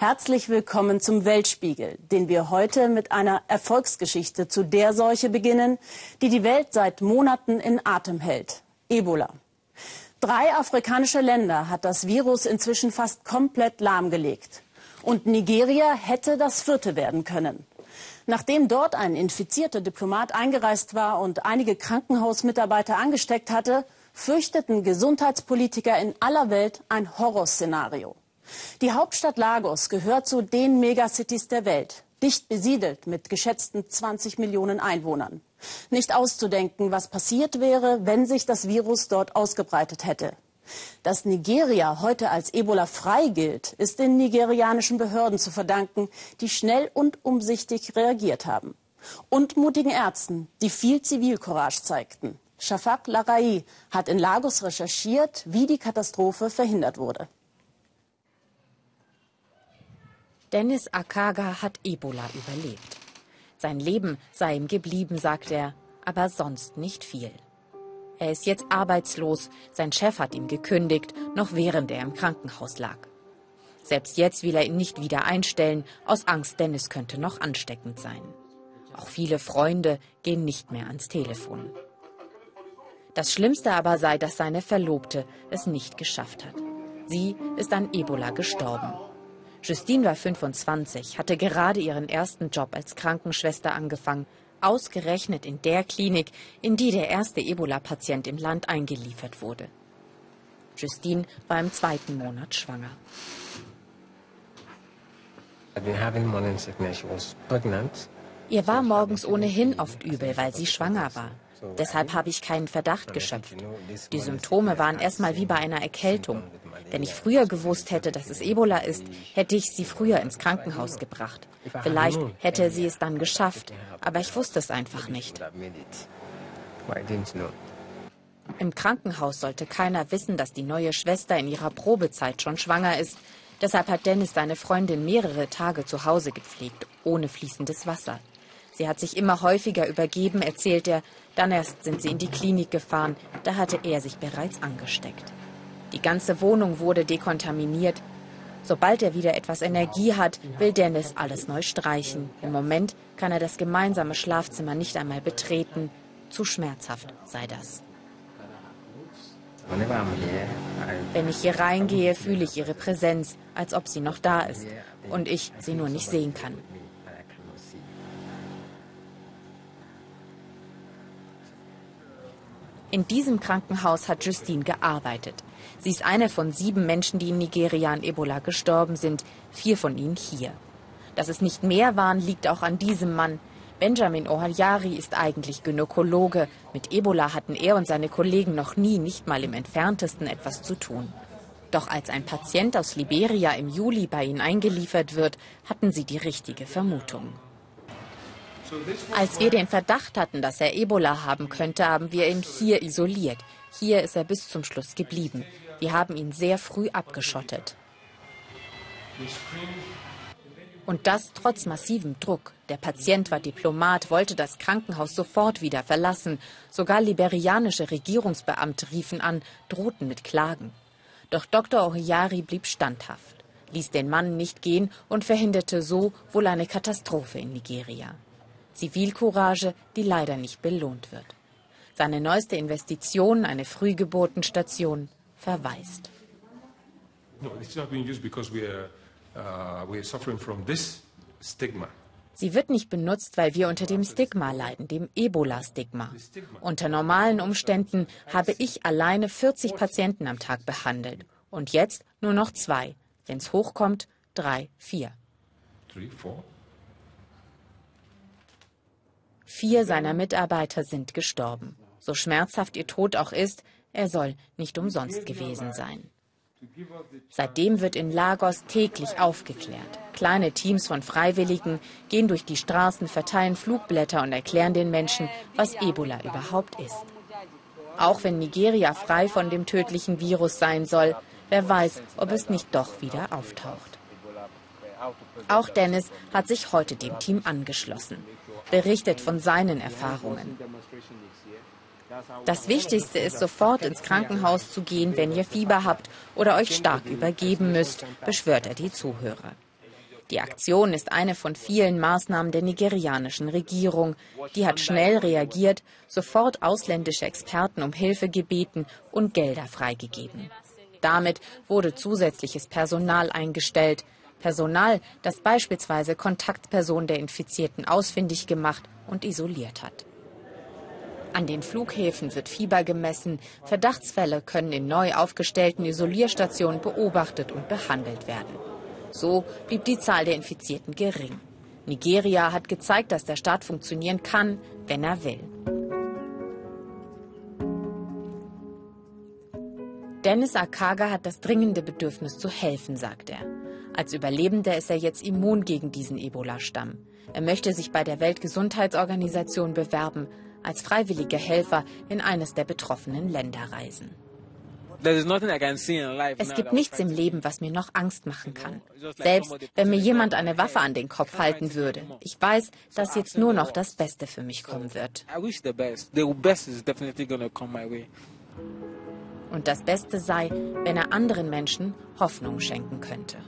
Herzlich willkommen zum Weltspiegel, den wir heute mit einer Erfolgsgeschichte zu der Seuche beginnen, die die Welt seit Monaten in Atem hält. Ebola. Drei afrikanische Länder hat das Virus inzwischen fast komplett lahmgelegt. Und Nigeria hätte das vierte werden können. Nachdem dort ein infizierter Diplomat eingereist war und einige Krankenhausmitarbeiter angesteckt hatte, fürchteten Gesundheitspolitiker in aller Welt ein Horrorszenario. Die Hauptstadt Lagos gehört zu den Megacities der Welt, dicht besiedelt mit geschätzten 20 Millionen Einwohnern. Nicht auszudenken, was passiert wäre, wenn sich das Virus dort ausgebreitet hätte. Dass Nigeria heute als Ebola frei gilt, ist den nigerianischen Behörden zu verdanken, die schnell und umsichtig reagiert haben. Und mutigen Ärzten, die viel Zivilcourage zeigten. Shafak Larai hat in Lagos recherchiert, wie die Katastrophe verhindert wurde. Dennis Akaga hat Ebola überlebt. Sein Leben sei ihm geblieben, sagt er, aber sonst nicht viel. Er ist jetzt arbeitslos, sein Chef hat ihm gekündigt, noch während er im Krankenhaus lag. Selbst jetzt will er ihn nicht wieder einstellen, aus Angst, Dennis könnte noch ansteckend sein. Auch viele Freunde gehen nicht mehr ans Telefon. Das Schlimmste aber sei, dass seine Verlobte es nicht geschafft hat. Sie ist an Ebola gestorben. Justine war 25, hatte gerade ihren ersten Job als Krankenschwester angefangen, ausgerechnet in der Klinik, in die der erste Ebola-Patient im Land eingeliefert wurde. Justine war im zweiten Monat schwanger. Ihr war morgens ohnehin oft übel, weil sie schwanger war. Deshalb habe ich keinen Verdacht geschöpft. Die Symptome waren erstmal wie bei einer Erkältung. Wenn ich früher gewusst hätte, dass es Ebola ist, hätte ich sie früher ins Krankenhaus gebracht. Vielleicht hätte sie es dann geschafft, aber ich wusste es einfach nicht. Im Krankenhaus sollte keiner wissen, dass die neue Schwester in ihrer Probezeit schon schwanger ist. Deshalb hat Dennis seine Freundin mehrere Tage zu Hause gepflegt, ohne fließendes Wasser. Sie hat sich immer häufiger übergeben, erzählt er. Dann erst sind sie in die Klinik gefahren. Da hatte er sich bereits angesteckt. Die ganze Wohnung wurde dekontaminiert. Sobald er wieder etwas Energie hat, will Dennis alles neu streichen. Im Moment kann er das gemeinsame Schlafzimmer nicht einmal betreten. Zu schmerzhaft sei das. Wenn ich hier reingehe, fühle ich ihre Präsenz, als ob sie noch da ist und ich sie nur nicht sehen kann. In diesem Krankenhaus hat Justine gearbeitet. Sie ist eine von sieben Menschen, die in Nigeria an Ebola gestorben sind, vier von ihnen hier. Dass es nicht mehr waren, liegt auch an diesem Mann. Benjamin Ohalyari ist eigentlich Gynäkologe. Mit Ebola hatten er und seine Kollegen noch nie, nicht mal im entferntesten etwas zu tun. Doch als ein Patient aus Liberia im Juli bei ihnen eingeliefert wird, hatten sie die richtige Vermutung. Als wir den Verdacht hatten, dass er Ebola haben könnte, haben wir ihn hier isoliert. Hier ist er bis zum Schluss geblieben. Wir haben ihn sehr früh abgeschottet. Und das trotz massivem Druck. Der Patient war Diplomat, wollte das Krankenhaus sofort wieder verlassen. Sogar liberianische Regierungsbeamte riefen an, drohten mit Klagen. Doch Dr. Ohiyari blieb standhaft, ließ den Mann nicht gehen und verhinderte so wohl eine Katastrophe in Nigeria. Zivilcourage, die leider nicht belohnt wird. Seine neueste Investition, eine Frühgeburtenstation, verweist. Uh, Sie wird nicht benutzt, weil wir unter dem Stigma leiden, dem Ebola-Stigma. Unter normalen Umständen habe ich alleine 40 Patienten am Tag behandelt. Und jetzt nur noch zwei. Wenn es hochkommt, drei, vier. Vier seiner Mitarbeiter sind gestorben. So schmerzhaft ihr Tod auch ist, er soll nicht umsonst gewesen sein. Seitdem wird in Lagos täglich aufgeklärt. Kleine Teams von Freiwilligen gehen durch die Straßen, verteilen Flugblätter und erklären den Menschen, was Ebola überhaupt ist. Auch wenn Nigeria frei von dem tödlichen Virus sein soll, wer weiß, ob es nicht doch wieder auftaucht. Auch Dennis hat sich heute dem Team angeschlossen, berichtet von seinen Erfahrungen. Das Wichtigste ist, sofort ins Krankenhaus zu gehen, wenn ihr Fieber habt oder euch stark übergeben müsst, beschwört er die Zuhörer. Die Aktion ist eine von vielen Maßnahmen der nigerianischen Regierung. Die hat schnell reagiert, sofort ausländische Experten um Hilfe gebeten und Gelder freigegeben. Damit wurde zusätzliches Personal eingestellt. Personal, das beispielsweise Kontaktpersonen der Infizierten ausfindig gemacht und isoliert hat. An den Flughäfen wird Fieber gemessen. Verdachtsfälle können in neu aufgestellten Isolierstationen beobachtet und behandelt werden. So blieb die Zahl der Infizierten gering. Nigeria hat gezeigt, dass der Staat funktionieren kann, wenn er will. Dennis Akaga hat das dringende Bedürfnis zu helfen, sagt er. Als Überlebender ist er jetzt immun gegen diesen Ebola-Stamm. Er möchte sich bei der Weltgesundheitsorganisation bewerben, als freiwilliger Helfer in eines der betroffenen Länder reisen. Es gibt nichts im Leben, was mir noch Angst machen kann. Selbst wenn mir jemand eine Waffe an den Kopf halten würde. Ich weiß, dass jetzt nur noch das Beste für mich kommen wird. Und das Beste sei, wenn er anderen Menschen Hoffnung schenken könnte.